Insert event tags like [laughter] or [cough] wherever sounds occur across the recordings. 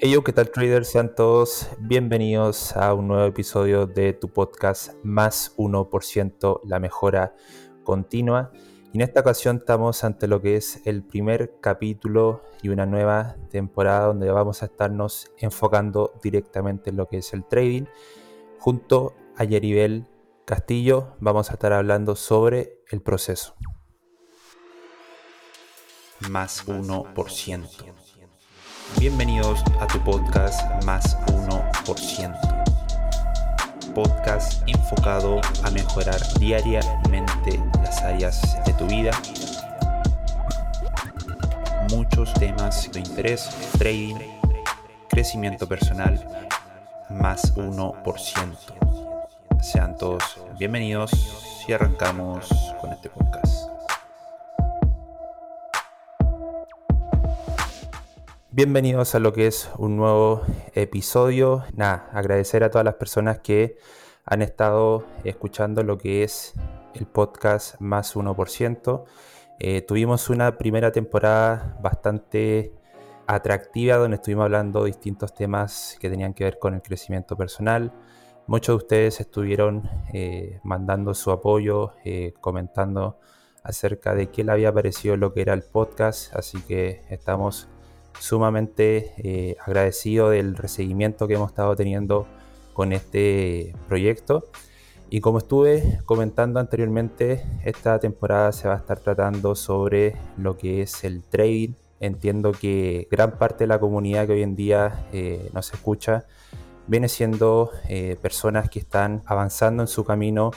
Hey ¿qué tal traders? Sean todos bienvenidos a un nuevo episodio de tu podcast Más 1% la mejora continua. Y en esta ocasión estamos ante lo que es el primer capítulo y una nueva temporada donde vamos a estarnos enfocando directamente en lo que es el trading. Junto a Yeribel Castillo vamos a estar hablando sobre el proceso. Más 1%. Bienvenidos a tu podcast Más 1%. Podcast enfocado a mejorar diariamente las áreas de tu vida. Muchos temas de interés, trading, crecimiento personal, más 1%. Sean todos bienvenidos y arrancamos con este podcast. Bienvenidos a lo que es un nuevo episodio. Nada, agradecer a todas las personas que han estado escuchando lo que es el podcast Más 1%. Eh, tuvimos una primera temporada bastante atractiva donde estuvimos hablando distintos temas que tenían que ver con el crecimiento personal. Muchos de ustedes estuvieron eh, mandando su apoyo, eh, comentando acerca de qué le había parecido lo que era el podcast, así que estamos sumamente eh, agradecido del recibimiento que hemos estado teniendo con este proyecto. Y como estuve comentando anteriormente, esta temporada se va a estar tratando sobre lo que es el trading. Entiendo que gran parte de la comunidad que hoy en día eh, nos escucha viene siendo eh, personas que están avanzando en su camino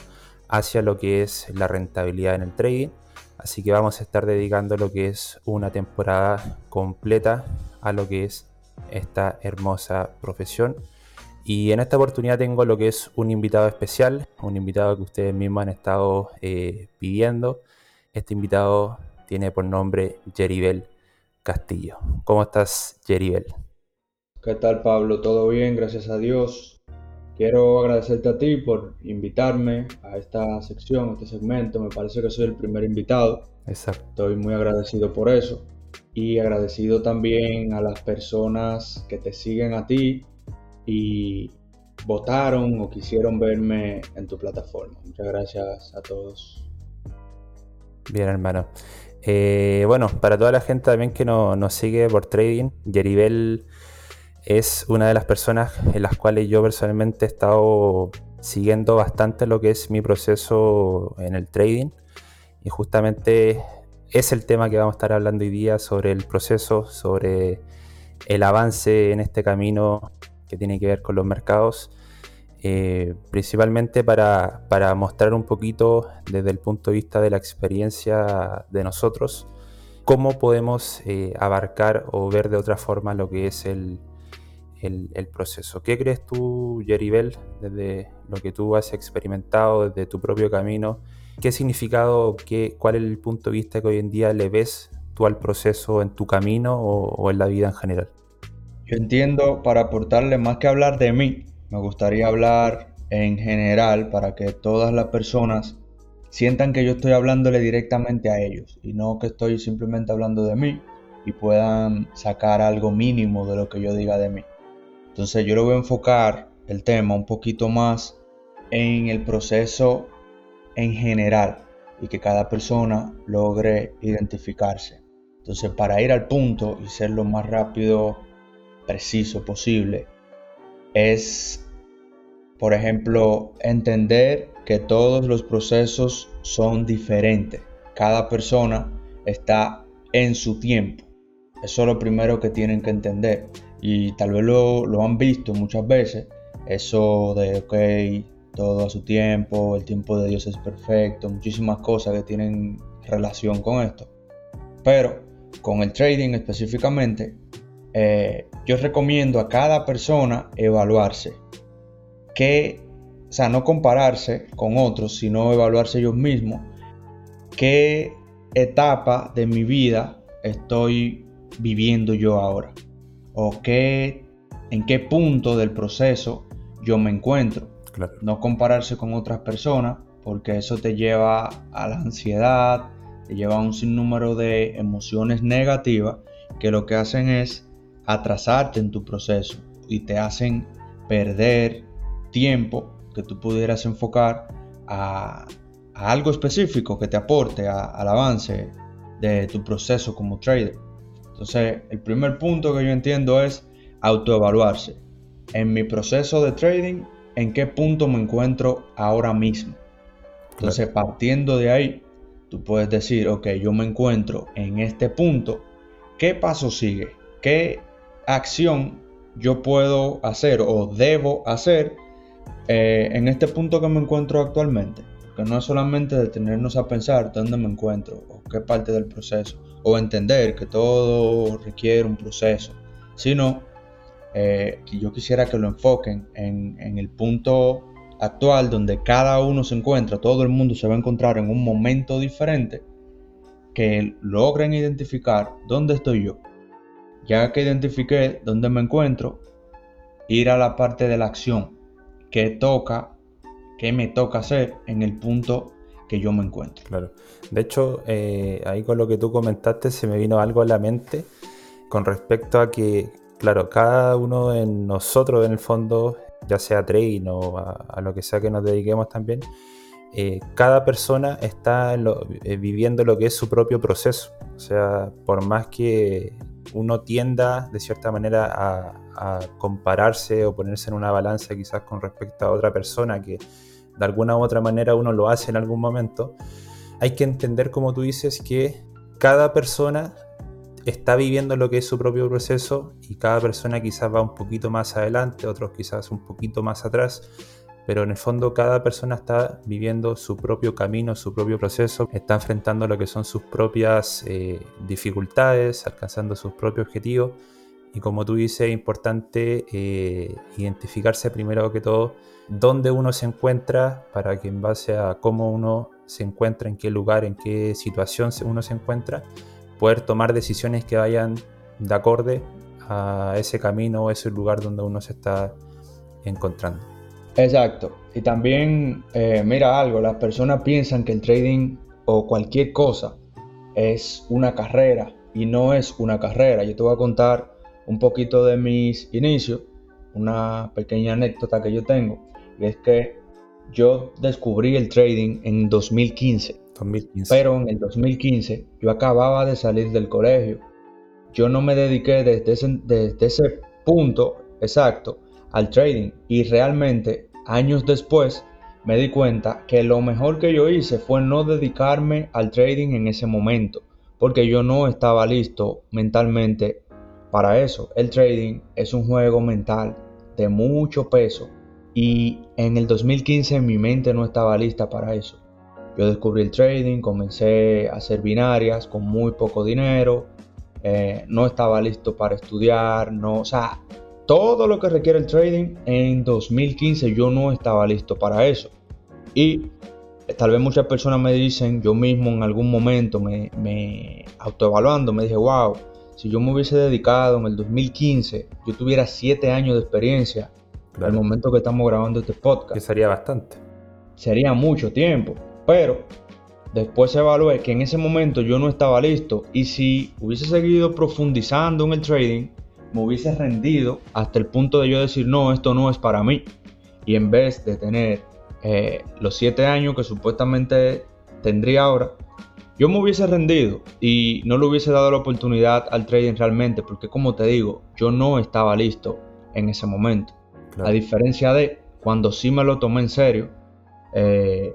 hacia lo que es la rentabilidad en el trading. Así que vamos a estar dedicando lo que es una temporada completa a lo que es esta hermosa profesión. Y en esta oportunidad tengo lo que es un invitado especial, un invitado que ustedes mismos han estado eh, pidiendo. Este invitado tiene por nombre Jeribel Castillo. ¿Cómo estás, Jeribel? ¿Qué tal, Pablo? ¿Todo bien? Gracias a Dios. Quiero agradecerte a ti por invitarme a esta sección, a este segmento. Me parece que soy el primer invitado. Exacto. Estoy muy agradecido por eso. Y agradecido también a las personas que te siguen a ti y votaron o quisieron verme en tu plataforma. Muchas gracias a todos. Bien, hermano. Eh, bueno, para toda la gente también que nos sigue por trading, Yeribel es una de las personas en las cuales yo personalmente he estado siguiendo bastante lo que es mi proceso en el trading. Y justamente es el tema que vamos a estar hablando hoy día sobre el proceso, sobre el avance en este camino que tiene que ver con los mercados, eh, principalmente para, mostrar un poquito desde el punto de vista de la experiencia de nosotros, cómo podemos eh, abarcar o ver de otra forma lo que es el, el, proceso. ¿Qué crees tú, Yeribel, desde lo que tú has experimentado, desde tu propio camino? ¿Qué significado, qué, cuál es el punto de vista que hoy en día le ves tú al proceso en tu camino o, en la vida en general? Yo entiendo, para aportarle más que hablar de mí, me gustaría hablar en general para que todas las personas sientan que yo estoy hablándole directamente a ellos y no que estoy simplemente hablando de mí y puedan sacar algo mínimo de lo que yo diga de mí. Entonces yo lo voy a enfocar el tema un poquito más en el proceso en general y que cada persona logre identificarse. Entonces para ir al punto y ser lo más rápido, preciso posible, es, por ejemplo, entender que todos los procesos son diferentes. Cada persona está en su tiempo. Eso es lo primero que tienen que entender y tal vez lo, han visto muchas veces, eso de, ok, todo a su tiempo, el tiempo de Dios es perfecto, muchísimas cosas que tienen relación con esto. Pero con el trading específicamente, eh, yo recomiendo a cada persona evaluarse. Que, o sea, no compararse con otros, sino evaluarse ellos mismos. ¿Qué etapa de mi vida estoy viviendo yo ahora? o qué, en qué punto del proceso yo me encuentro. No compararse con otras personas porque eso te lleva a la ansiedad, te lleva a un sinnúmero de emociones negativas que lo que hacen es atrasarte en tu proceso y te hacen perder tiempo que tú pudieras enfocar a, algo específico que te aporte al avance de tu proceso como trader. Entonces, el primer punto que yo entiendo es autoevaluarse. En mi proceso de trading, ¿en qué punto me encuentro ahora mismo? Entonces, partiendo de ahí, tú puedes decir, ok, yo me encuentro en este punto, ¿qué paso sigue? ¿Qué acción yo puedo hacer o debo hacer eh, en este punto que me encuentro actualmente? Que no es solamente detenernos a pensar dónde me encuentro o qué parte del proceso, o entender que todo requiere un proceso, sino eh, que yo quisiera que lo enfoquen en, el punto actual donde cada uno se encuentra, todo el mundo se va a encontrar en un momento diferente, que logren identificar dónde estoy yo. Ya que identifiqué dónde me encuentro, ir a la parte de la acción, que toca, que me toca hacer en el punto que yo me encuentro. Claro. De hecho, eh, ahí con lo que tú comentaste se me vino algo a la mente con respecto a que, claro, cada uno de nosotros en el fondo ya sea trading o a, lo que sea que nos dediquemos también, eh, cada persona está eh, viviendo lo que es su propio proceso. O sea, por más que uno tienda de cierta manera a, compararse o ponerse en una balanza quizás con respecto a otra persona que de alguna u otra manera uno lo hace en algún momento, hay que entender, como tú dices, que cada persona está viviendo lo que es su propio proceso y cada persona quizás va un poquito más adelante, otros quizás un poquito más atrás, pero en el fondo cada persona está viviendo su propio camino, su propio proceso, está enfrentando lo que son sus propias eh, dificultades, alcanzando sus propios objetivos y como tú dices es importante eh, identificarse primero que todo dónde uno se encuentra para que en base a cómo uno se encuentra, en qué lugar, en qué situación uno se encuentra, poder tomar decisiones que vayan de acorde a ese camino o ese lugar donde uno se está encontrando. Exacto. Y también, eh, mira algo, las personas piensan que el trading o cualquier cosa es una carrera y no es una carrera. Yo te voy a contar un poquito de mis inicios, una pequeña anécdota que yo tengo, y es que yo descubrí el trading en 2015. Pero en el 2015 yo acababa de salir del colegio. Yo no me dediqué desde ese, desde ese punto exacto al trading y realmente años después me di cuenta que lo mejor que yo hice fue no dedicarme al trading en ese momento porque yo no estaba listo mentalmente para eso. El trading es un juego mental de mucho peso y en el 2015 mi mente no estaba lista para eso. Yo descubrí el trading, comencé a hacer binarias con muy poco dinero, eh, no estaba listo para estudiar, no, o sea, todo lo que requiere el trading en 2015 yo no estaba listo para eso. Y tal vez muchas personas me dicen, yo mismo en algún momento me, me autoevaluando, me dije, wow, si yo me hubiese dedicado en el 2015, yo tuviera 7 años de experiencia al momento que estamos grabando este podcast. Que sería bastante. Sería mucho tiempo. Pero después evalué que en ese momento yo no estaba listo y si hubiese seguido profundizando en el trading, me hubiese rendido hasta el punto de yo decir, no, esto no es para mí. Y en vez de tener eh, los 7 años que supuestamente tendría ahora, yo me hubiese rendido y no le hubiese dado la oportunidad al trading realmente, porque como te digo, yo no estaba listo en ese momento. A diferencia de cuando sí me lo tomé en serio, eh,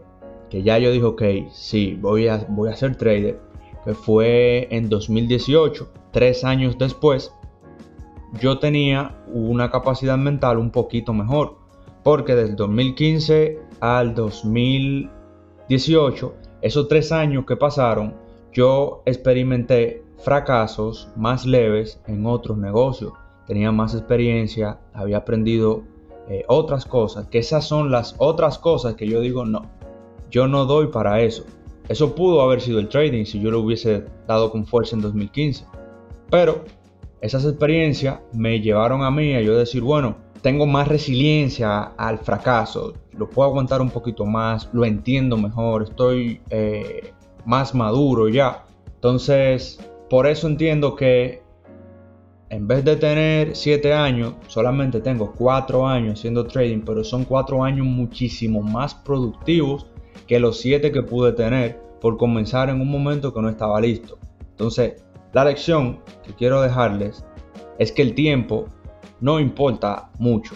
que ya yo dije, ok, sí, voy a, voy a ser trader, que fue en 2018, tres años después, yo tenía una capacidad mental un poquito mejor, porque desde 2015 al 2018, esos tres años que pasaron, yo experimenté fracasos más leves en otros negocios. Tenía más experiencia, había aprendido eh, otras cosas, que esas son las otras cosas que yo digo, no, yo no doy para eso. Eso pudo haber sido el trading si yo lo hubiese dado con fuerza en 2015. Pero esas experiencias me llevaron a mí a yo decir, bueno, tengo más resiliencia al fracaso, lo puedo aguantar un poquito más, lo entiendo mejor, estoy eh, más maduro ya. Entonces, por eso entiendo que en vez de tener 7 años, solamente tengo 4 años haciendo trading, pero son 4 años muchísimo más productivos que los 7 que pude tener por comenzar en un momento que no estaba listo. Entonces, la lección que quiero dejarles es que el tiempo no importa mucho,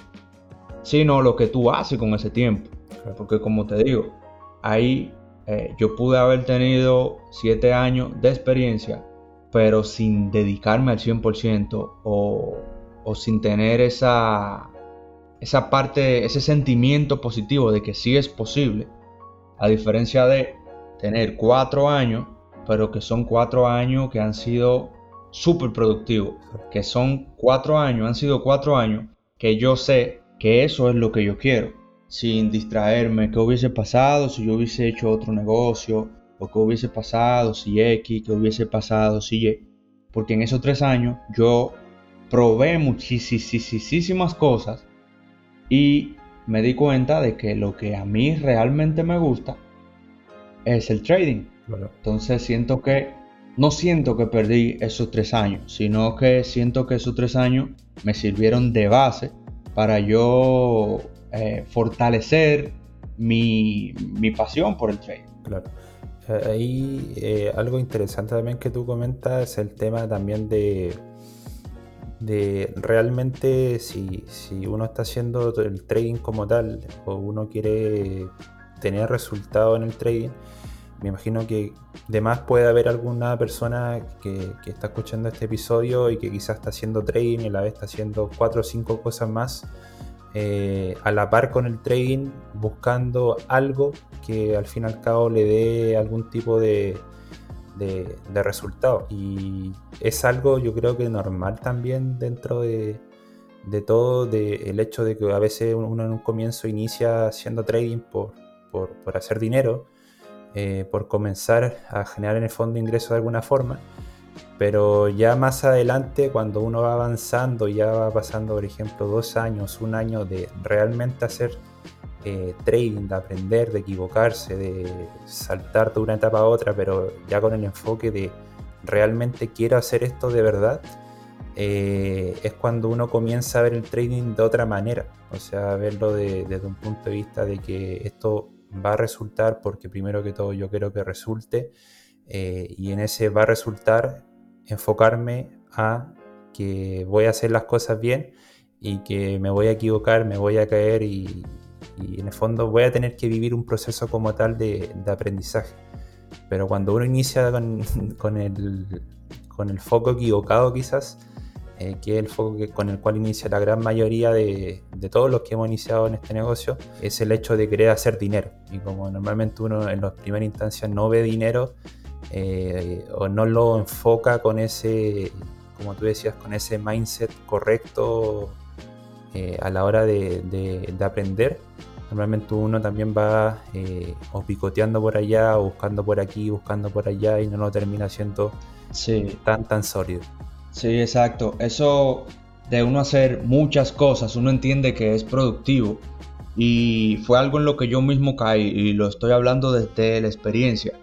sino lo que tú haces con ese tiempo. Porque como te digo, ahí eh, yo pude haber tenido 7 años de experiencia, pero sin dedicarme al 100% o, o sin tener esa, esa parte, ese sentimiento positivo de que sí es posible, a diferencia de tener 4 años, pero que son 4 años que han sido súper productivos, que son 4 años, han sido 4 años que yo sé que eso es lo que yo quiero sin distraerme, qué hubiese pasado si yo hubiese hecho otro negocio, o qué hubiese pasado si X, qué hubiese pasado si Y. Porque en esos tres años yo probé muchísimas cosas y me di cuenta de que lo que a mí realmente me gusta es el trading. Entonces siento que, no siento que perdí esos tres años, sino que siento que esos tres años me sirvieron de base para yo eh, fortalecer mi, pasión por el trading. Claro. Eh, ahí eh, algo interesante también que tú comentas es el tema también de, de realmente si, si, uno está haciendo el trading como tal o uno quiere tener resultado en el trading, me imagino que además puede haber alguna persona que, está escuchando este episodio y que quizás está haciendo trading y a la vez está haciendo cuatro o cinco cosas más eh, a la par con el trading, buscando algo que al fin y al cabo le dé algún tipo de, de, resultado. Y es algo yo creo que normal también dentro de, todo, el hecho de que a veces uno en un comienzo inicia haciendo trading por, por, hacer dinero, eh, por comenzar a generar en el fondo ingresos de alguna forma pero ya más adelante, cuando uno va avanzando, ya va pasando, por ejemplo, dos años, un año de realmente hacer eh, trading, de aprender, de equivocarse, de saltar de una etapa a otra, pero ya con el enfoque de realmente quiero hacer esto de verdad, eh, es cuando uno comienza a ver el trading de otra manera. O sea, verlo desde un punto de vista de que esto va a resultar porque primero que todo yo quiero que resulte. Eh, y en ese va a resultar enfocarme a que voy a hacer las cosas bien y que me voy a equivocar, me voy a caer y, en el fondo voy a tener que vivir un proceso como tal de, aprendizaje. Pero cuando uno inicia [laughs] con, el, con el foco equivocado quizás, eh, que es el foco con el cual inicia la gran mayoría de, de, todos los que hemos iniciado en este negocio, es el hecho de querer hacer dinero. Y como normalmente uno en las primeras instancias no ve dinero, eh, o no lo enfoca con ese, como tú decías, con ese mindset correcto eh, a la hora de, aprender. Normalmente uno también va eh, o picoteando por allá, o buscando por aquí, buscando por allá y no lo termina siendo tan, tan sólido. Sí, exacto. Eso de uno hacer muchas cosas, uno entiende que es productivo. Y fue algo en lo que yo mismo caí y lo estoy hablando desde la experiencia.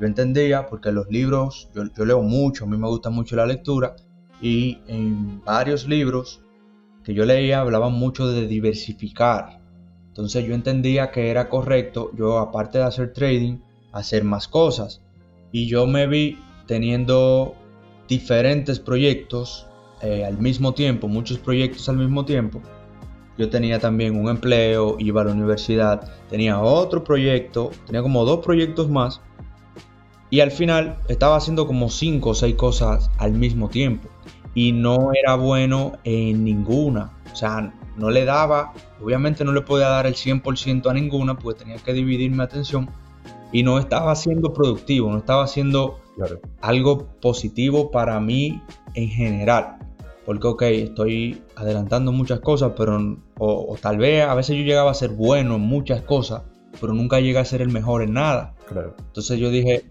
Yo entendía porque los libros, yo, leo mucho, a mí me gusta mucho la lectura y en varios libros que yo leía hablaban mucho de diversificar. Entonces yo entendía que era correcto yo aparte de hacer trading, hacer más cosas. Y yo me vi teniendo diferentes proyectos eh, al mismo tiempo, muchos proyectos al mismo tiempo. Yo tenía también un empleo, iba a la universidad, tenía otro proyecto, tenía como dos proyectos más y al final estaba haciendo como 5 o 6 cosas al mismo tiempo. Y no era bueno en ninguna. O sea, no le daba, obviamente no le podía dar el 100% a ninguna, pues tenía que dividir mi atención. Y no estaba siendo productivo, no estaba algo positivo para mí en general. Porque, ok, estoy adelantando muchas cosas, pero, o, o, tal vez a veces yo llegaba a ser bueno en muchas cosas, pero nunca llegué a ser el mejor en nada. Claro. Entonces yo dije,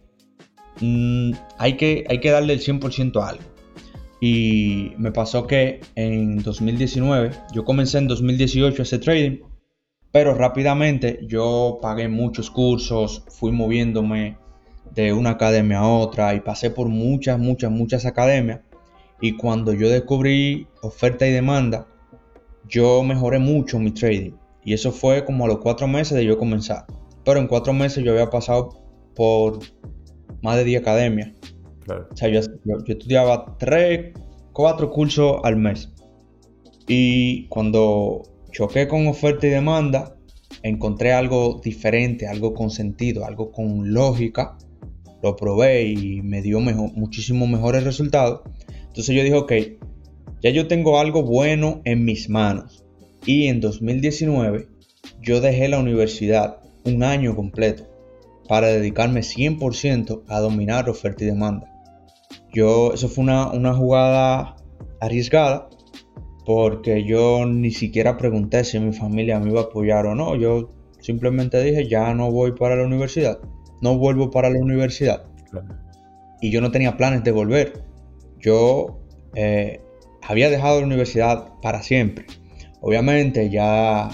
Mm, hay, que, hay que darle el 100% a algo. Y me pasó que en 2019, yo comencé en 2018 ese trading, pero rápidamente yo pagué muchos cursos, fui moviéndome de una academia a otra y pasé por muchas, muchas, muchas academias. Y cuando yo descubrí oferta y demanda, yo mejoré mucho mi trading. Y eso fue como a los cuatro meses de yo comenzar. Pero en cuatro meses yo había pasado por más de 10 academias. O sea, yo, estudiaba tres, cuatro cursos al mes. Y cuando choqué con oferta y demanda, encontré algo diferente, algo con sentido, algo con lógica. Lo probé y me dio mejor, muchísimo mejores resultados. Entonces yo dije, ok, ya yo tengo algo bueno en mis manos. Y en 2019 yo dejé la universidad un año completo para dedicarme 100% a dominar oferta y demanda. Yo, eso fue una, una jugada arriesgada porque yo ni siquiera pregunté si mi familia me iba a apoyar o no. Yo simplemente dije, ya no voy para la universidad, no vuelvo para la universidad. Y yo no tenía planes de volver. Yo eh, había dejado la universidad para siempre. Obviamente ya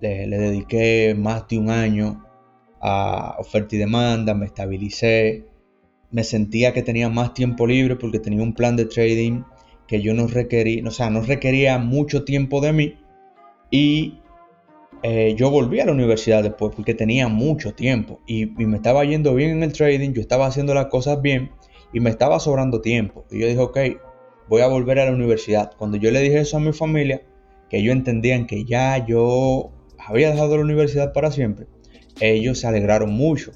le, le, dediqué más de un año a oferta y demanda, me estabilicé, me sentía que tenía más tiempo libre porque tenía un plan de trading que yo no requería, o sea, no requería mucho tiempo de mí y eh, yo volví a la universidad después porque tenía mucho tiempo y, me estaba yendo bien en el trading, yo estaba haciendo las cosas bien y me estaba sobrando tiempo. Y yo dije, ok, voy a volver a la universidad. Cuando yo le dije eso a mi familia, que ellos entendían que ya yo había dejado la universidad para siempre, ellos se alegraron mucho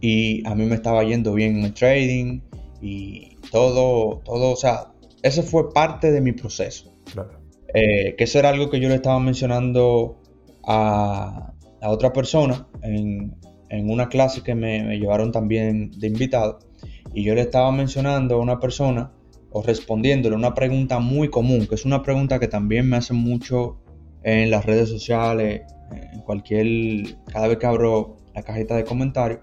y a mí me estaba yendo bien en el trading y todo, todo, o sea, ese fue parte de mi proceso. Eh, que eso era algo que yo le estaba mencionando a, otra persona en, una clase que me, llevaron también de invitado. Y yo le estaba mencionando a una persona o respondiéndole una pregunta muy común, que es una pregunta que también me hacen mucho en las redes sociales, en cualquier, cada vez que abro la cajita de comentarios,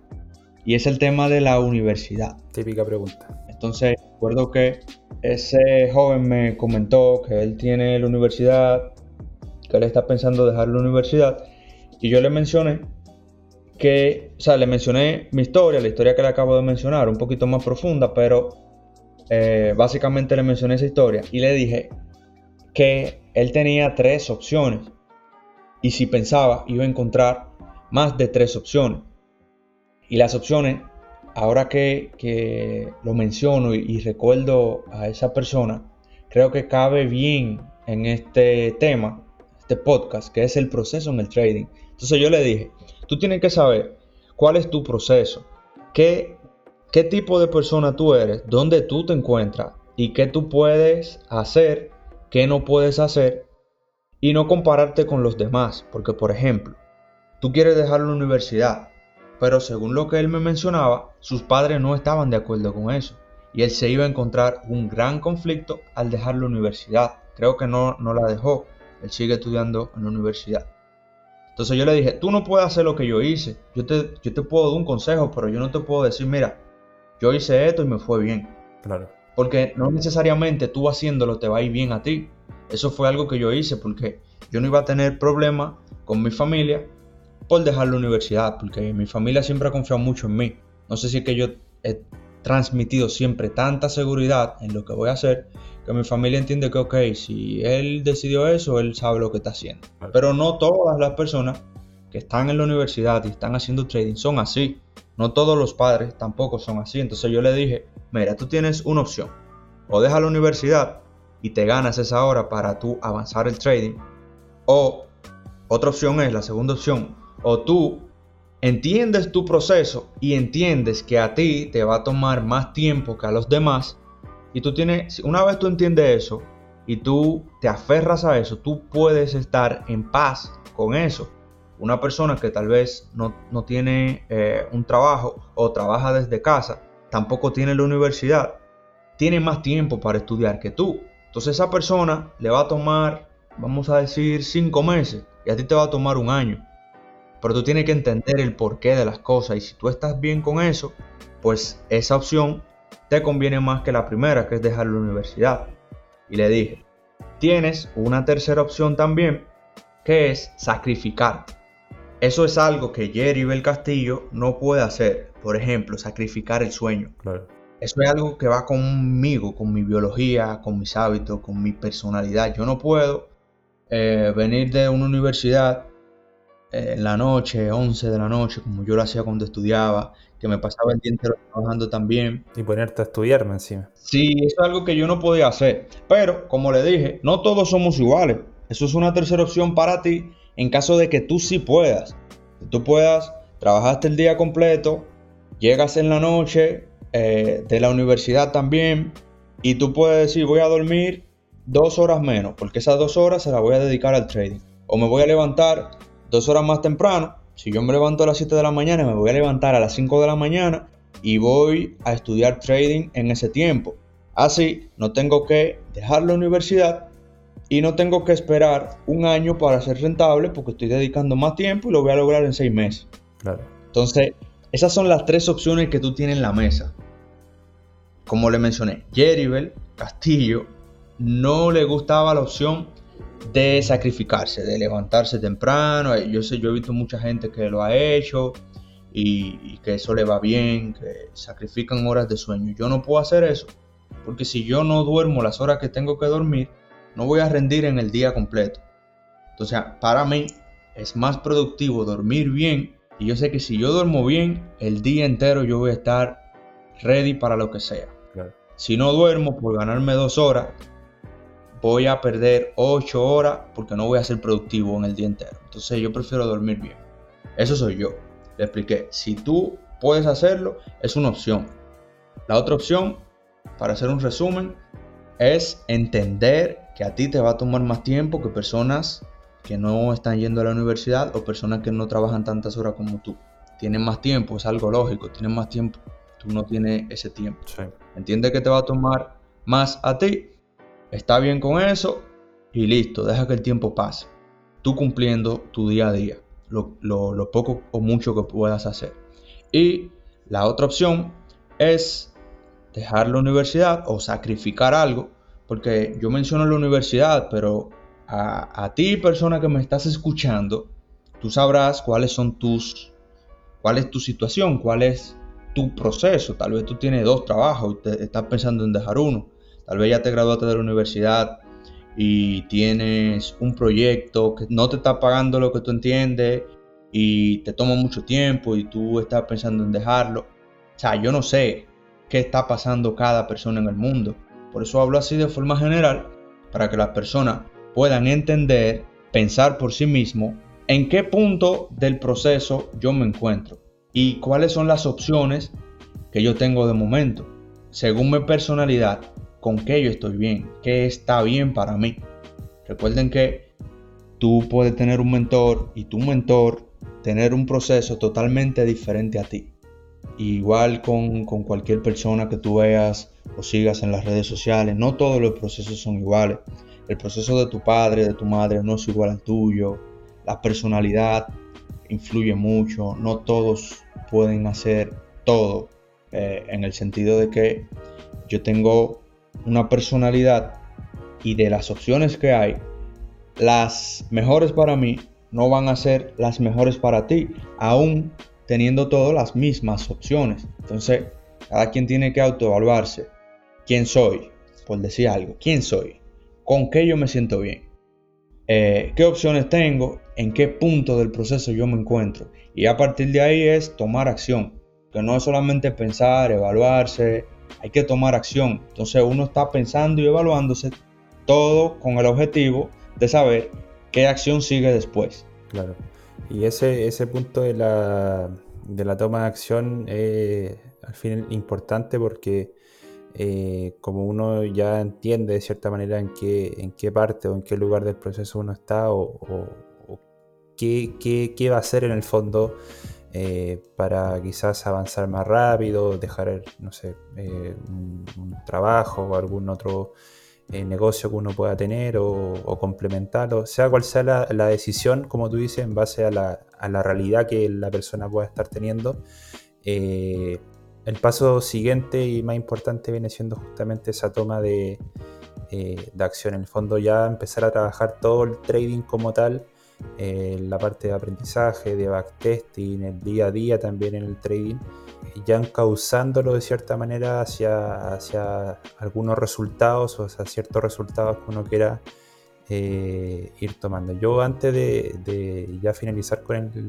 y es el tema de la universidad. Típica pregunta. Entonces, recuerdo que ese joven me comentó que él tiene la universidad, que él está pensando dejar la universidad, y yo le mencioné que, o sea, le mencioné mi historia, la historia que le acabo de mencionar, un poquito más profunda, pero eh, básicamente le mencioné esa historia y le dije que él tenía tres opciones y si pensaba iba a encontrar más de tres opciones. Y las opciones, ahora que, lo menciono y, recuerdo a esa persona, creo que cabe bien en este tema, este podcast, que es el proceso en el trading. Entonces yo le dije, tú tienes que saber cuál es tu proceso, qué, qué tipo de persona tú eres, dónde tú te encuentras y qué tú puedes hacer, qué no puedes hacer y no compararte con los demás. Porque, por ejemplo, tú quieres dejar la universidad, pero según lo que él me mencionaba, sus padres no estaban de acuerdo con eso. Y él se iba a encontrar un gran conflicto al dejar la universidad. Creo que no, no la dejó. Él sigue estudiando en la universidad. Entonces yo le dije, tú no puedes hacer lo que yo hice. Yo te, yo te puedo dar un consejo, pero yo no te puedo decir, mira, yo hice esto y me fue bien. Claro. Porque no necesariamente tú haciéndolo te va a ir bien a ti. Eso fue algo que yo hice porque yo no iba a tener problemas con mi familia por dejar la universidad, porque mi familia siempre ha confiado mucho en mí. No sé si es que yo he transmitido siempre tanta seguridad en lo que voy a hacer, que mi familia entiende que, ok, si él decidió eso, él sabe lo que está haciendo. Pero no todas las personas que están en la universidad y están haciendo trading son así. No todos los padres tampoco son así. Entonces yo le dije, mira, tú tienes una opción. O deja la universidad y te ganas esa hora para tú avanzar el trading. O otra opción es, la segunda opción, o tú entiendes tu proceso y entiendes que a ti te va a tomar más tiempo que a los demás, y tú tienes, una vez tú entiendes eso y tú te aferras a eso, tú puedes estar en paz con eso. Una persona que tal vez no, tiene eh, un trabajo o trabaja desde casa, tampoco tiene la universidad, tiene más tiempo para estudiar que tú. Entonces esa persona le va a tomar, vamos a decir, cinco meses y a ti te va a tomar un año. Pero tú tienes que entender el porqué de las cosas y si tú estás bien con eso, pues esa opción te conviene más que la primera, que es dejar la universidad. Y le dije, tienes una tercera opción también, que es sacrificarte. Eso es algo que Jerry Bel Castillo no puede hacer. Por ejemplo, sacrificar el sueño. eso es algo que va conmigo, con mi biología, con mis hábitos, con mi personalidad. Yo no puedo eh, venir de una universidad en la noche, 11 de la noche, como yo lo hacía cuando estudiaba, que me pasaba el día entero trabajando también. Y ponerte a estudiarme encima. Sí, eso es algo que yo no podía hacer. Pero, como le dije, no todos somos iguales. Eso es una tercera opción para ti en caso de que tú sí puedas. Que tú puedas, trabajaste el día completo, llegas en la noche eh, de la universidad también, y tú puedes decir, voy a dormir dos horas menos, porque esas dos horas se las voy a dedicar al trading. O me voy a levantar dos horas más temprano si yo me levanto a las 7 de la mañana, me voy a levantar a las 5 de la mañana y voy a estudiar trading en ese tiempo. Así no tengo que dejar la universidad y no tengo que esperar un año para ser rentable porque estoy dedicando más tiempo y lo voy a lograr en 6 meses. Claro. Entonces, esas son las tres opciones que tú tienes en la mesa. Como le mencioné, Jeribel Castillo no le gustaba la opción de sacrificarse, de levantarse temprano. Eh, yo sé, yo he visto mucha gente que lo ha hecho y, que eso le va bien, que sacrifican horas de sueño. Yo no puedo hacer eso, porque si yo no duermo las horas que tengo que dormir, no voy a rendir en el día completo. Entonces, para mí es más productivo dormir bien y yo sé que si yo duermo bien, el día entero yo voy a estar ready para lo que sea. Si no duermo por ganarme dos horas, voy a perder 8 horas porque no voy a ser productivo en el día entero. Entonces yo prefiero dormir bien. Eso soy yo. Le expliqué. Si tú puedes hacerlo, es una opción. La otra opción, para hacer un resumen, es entender que a ti te va a tomar más tiempo que personas que no están yendo a la universidad o personas que no trabajan tantas horas como tú. Tienen más tiempo, es algo lógico, tienen más tiempo. Tú no tienes ese tiempo. Entiende que te va a tomar más a ti Está bien con eso y listo, deja que el tiempo pase. Tú cumpliendo tu día a día, lo, poco o mucho que puedas hacer. Y la otra opción es dejar la universidad o sacrificar algo, porque yo menciono la universidad, pero a, a, ti, persona que me estás escuchando, tú sabrás cuáles son tus, cuál es tu situación, cuál es tu proceso. Tal vez tú tienes dos trabajos y te estás pensando en dejar uno. Tal vez ya te graduaste de la universidad y tienes un proyecto que no te está pagando lo que tú entiendes y te toma mucho tiempo y tú estás pensando en dejarlo. O sea, yo no sé qué está pasando cada persona en el mundo. Por eso hablo así de forma general, para que las personas puedan entender, pensar por sí mismo en qué punto del proceso yo me encuentro y cuáles son las opciones que yo tengo de momento, según mi personalidad con qué yo estoy bien, qué está bien para mí. Recuerden que tú puedes tener un mentor y tu mentor tener un proceso totalmente diferente a ti. Igual con, con cualquier persona que tú veas o sigas en las redes sociales, no todos los procesos son iguales. El proceso de tu padre, de tu madre no es igual al tuyo. La personalidad influye mucho. No todos pueden hacer todo. Eh, en el sentido de que yo tengo una personalidad y de las opciones que hay, las mejores para mí no van a ser las mejores para ti, aún teniendo todas las mismas opciones. Entonces, cada quien tiene que autoevaluarse. ¿Quién soy? Por decir algo. ¿Quién soy? ¿Con qué yo me siento bien? Eh, ¿Qué opciones tengo? ¿En qué punto del proceso yo me encuentro? Y a partir de ahí es tomar acción. Que no es solamente pensar, evaluarse, hay que tomar acción. Entonces uno está pensando y evaluándose todo con el objetivo de saber qué acción sigue después. Claro. Y ese, ese punto de la, de la toma de acción es al fin importante porque eh, como uno ya entiende de cierta manera en qué, en qué parte o en qué lugar del proceso uno está o, qué, qué, qué va a hacer en el fondo eh, para quizás avanzar más rápido, dejar, no sé, eh, un, trabajo o algún otro eh, negocio que uno pueda tener o, complementarlo, sea cual sea la, decisión, como tú dices, en base a la, a la, realidad que la persona pueda estar teniendo. el paso siguiente y más importante viene siendo justamente esa toma de, de acción. En el fondo ya empezar a trabajar todo el trading como tal la parte de aprendizaje, de backtesting, el día a día también en el trading, ya encauzándolo de cierta manera hacia, hacia algunos resultados o hacia ciertos resultados que uno quiera eh, ir tomando. Yo antes de, ya finalizar con el,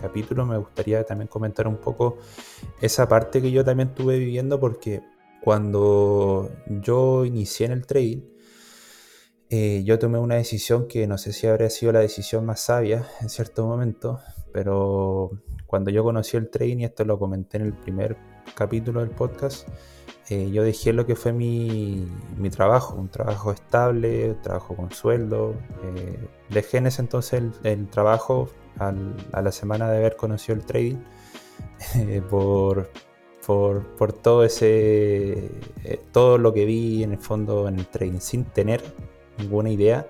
capítulo me gustaría también comentar un poco esa parte que yo también estuve viviendo porque cuando yo inicié en el trading, eh, yo tomé una decisión que no sé si habría sido la decisión más sabia en cierto momento, pero cuando yo conocí el trading, y esto lo comenté en el primer capítulo del podcast, eh, yo dejé lo que fue mi, trabajo, un trabajo estable, un trabajo con sueldo. Eh, dejé en ese entonces el, trabajo a la semana de haber conocido el trading eh, por, por, todo ese todo lo que vi en el fondo en el trading sin tener ninguna idea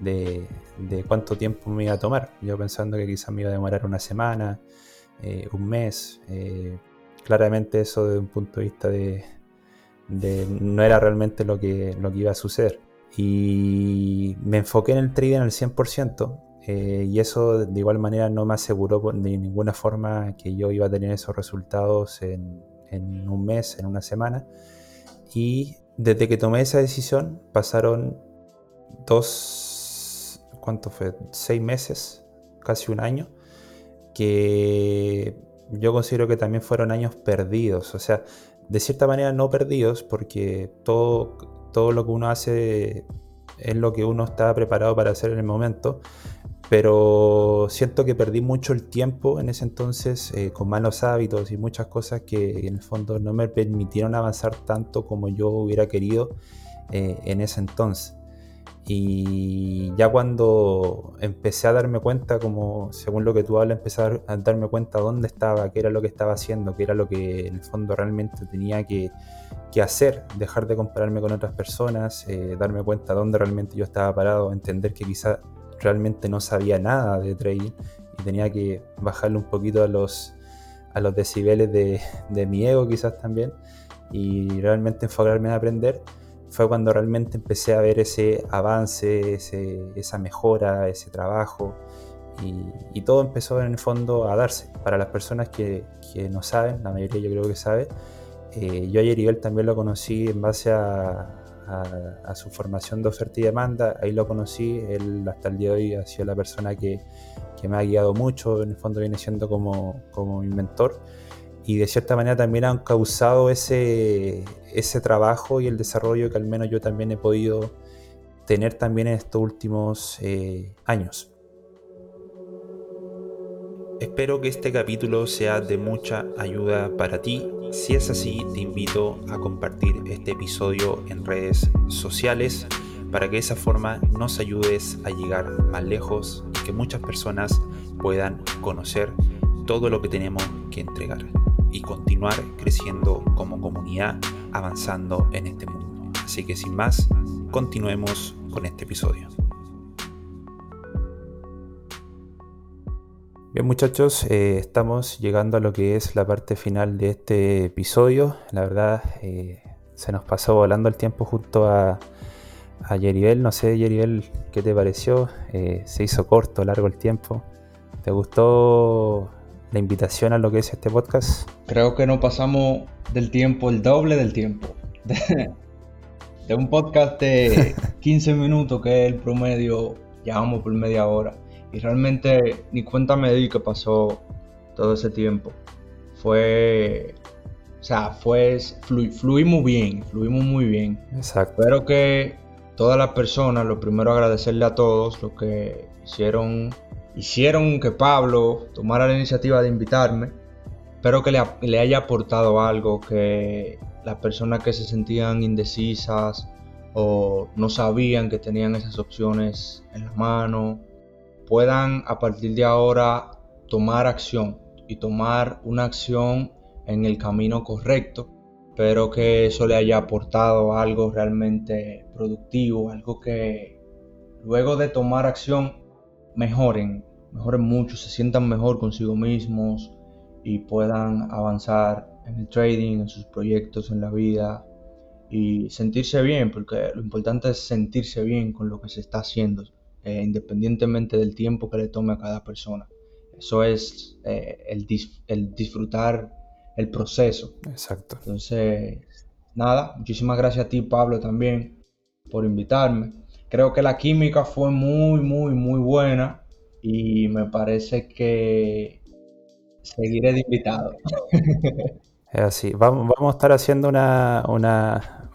de, de cuánto tiempo me iba a tomar. Yo pensando que quizás me iba a demorar una semana, un mes. claramente eso desde un punto de vista de, no era realmente lo que, lo que iba a suceder. Y me enfoqué en el trading al 100%. Eh, y eso de igual manera no me aseguró de ninguna forma que yo iba a tener esos resultados en, un mes, en una semana. Y desde que tomé esa decisión pasaron dos, ¿cuánto fue? Seis meses, casi un año, que yo considero que también fueron años perdidos. O sea, de cierta manera no perdidos, porque todo, todo lo que uno hace es lo que uno está preparado para hacer en el momento, pero siento que perdí mucho el tiempo en ese entonces eh, con malos hábitos y muchas cosas que en el fondo no me permitieron avanzar tanto como yo hubiera querido eh, en ese entonces. Y ya cuando empecé a darme cuenta, como según lo que tú hablas, empecé a darme cuenta dónde estaba, qué era lo que estaba haciendo, qué era lo que en el fondo realmente tenía que, hacer, dejar de compararme con otras personas, eh, darme cuenta dónde realmente yo estaba parado, entender que quizá realmente no sabía nada de trading y tenía que bajarle un poquito a los, a los decibeles de, de mi ego quizás también y realmente enfocarme en aprender fue cuando realmente empecé a ver ese avance, esa mejora, ese trabajo. Y, todo empezó en el fondo a darse. Para las personas que, no saben, la mayoría yo creo que sabe, eh, yo a Yeribel también lo conocí en base a, su formación de oferta y demanda. Ahí lo conocí, él hasta el día de hoy ha sido la persona que, me ha guiado mucho, en el fondo viene siendo como, como mi mentor y de cierta manera también han causado ese, ese trabajo y el desarrollo que al menos yo también he podido tener también en estos últimos eh, años. Espero que este capítulo sea de mucha ayuda para ti. Si es así, te invito a compartir este episodio en redes sociales para que de esa forma nos ayudes a llegar más lejos y que muchas personas puedan conocer todo lo que tenemos que entregar y continuar creciendo como comunidad, avanzando en este mundo. Así que sin más, continuemos con este episodio. Bien muchachos, eh, estamos llegando a lo que es la parte final de este episodio. La verdad, eh, se nos pasó volando el tiempo junto a, a. No sé, Yeribel, ¿qué te pareció? Eh, ¿Se hizo corto, largo el tiempo? ¿Te gustó la invitación a lo que es este podcast? Creo que no pasamos del tiempo, el doble del tiempo. [laughs] De, un podcast de [laughs] 15 minutos, que es el promedio, ya vamos por media hora. Y realmente ni cuenta me di que pasó todo ese tiempo. Fue. O sea, fue. fluimos bien, fluimos muy bien. Exacto. Espero que todas las personas, lo primero agradecerle a todos los que hicieron hicieron que Pablo tomara la iniciativa de invitarme. Espero que le, haya aportado algo, que las personas que se sentían indecisas o no sabían que tenían esas opciones en la mano, puedan a partir de ahora tomar acción y tomar una acción en el camino correcto. Espero que eso le haya aportado algo realmente productivo, algo que luego de tomar acción mejoren, mejoren mucho, se sientan mejor consigo mismos y puedan avanzar en el trading, en sus proyectos, en la vida y sentirse bien, porque lo importante es sentirse bien con lo que se está haciendo, eh, independientemente del tiempo que le tome a cada persona. Eso es eh, el, el disfrutar el proceso. Exacto. Entonces, nada, muchísimas gracias a ti, Pablo, también por invitarme. Creo que la química fue muy, muy, muy buena y me parece que seguiré de invitado. Es así. Vamos, vamos a estar haciendo una,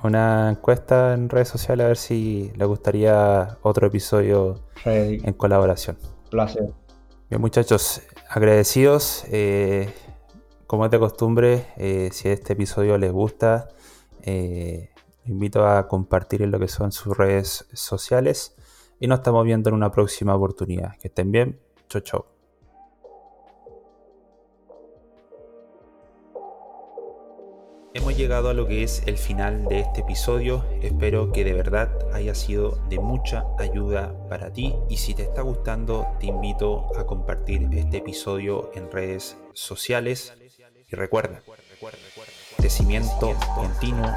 una, encuesta en redes sociales a ver si le gustaría otro episodio en colaboración. Placer. Bien, muchachos, agradecidos. Eh, como es de costumbre, eh, si este episodio les gusta, eh, invito a compartir en lo que son sus redes sociales y nos estamos viendo en una próxima oportunidad. Que estén bien. Chau, chau. Hemos llegado a lo que es el final de este episodio. Espero que de verdad haya sido de mucha ayuda para ti. Y si te está gustando, te invito a compartir este episodio en redes sociales. Y recuerda, crecimiento continuo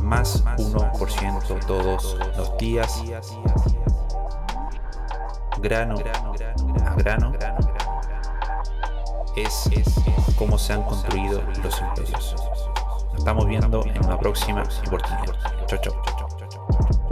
más 1% todos los días, grano a grano, es cómo se han construido los imperios. Nos estamos viendo en una próxima oportunidad. Chau, chau.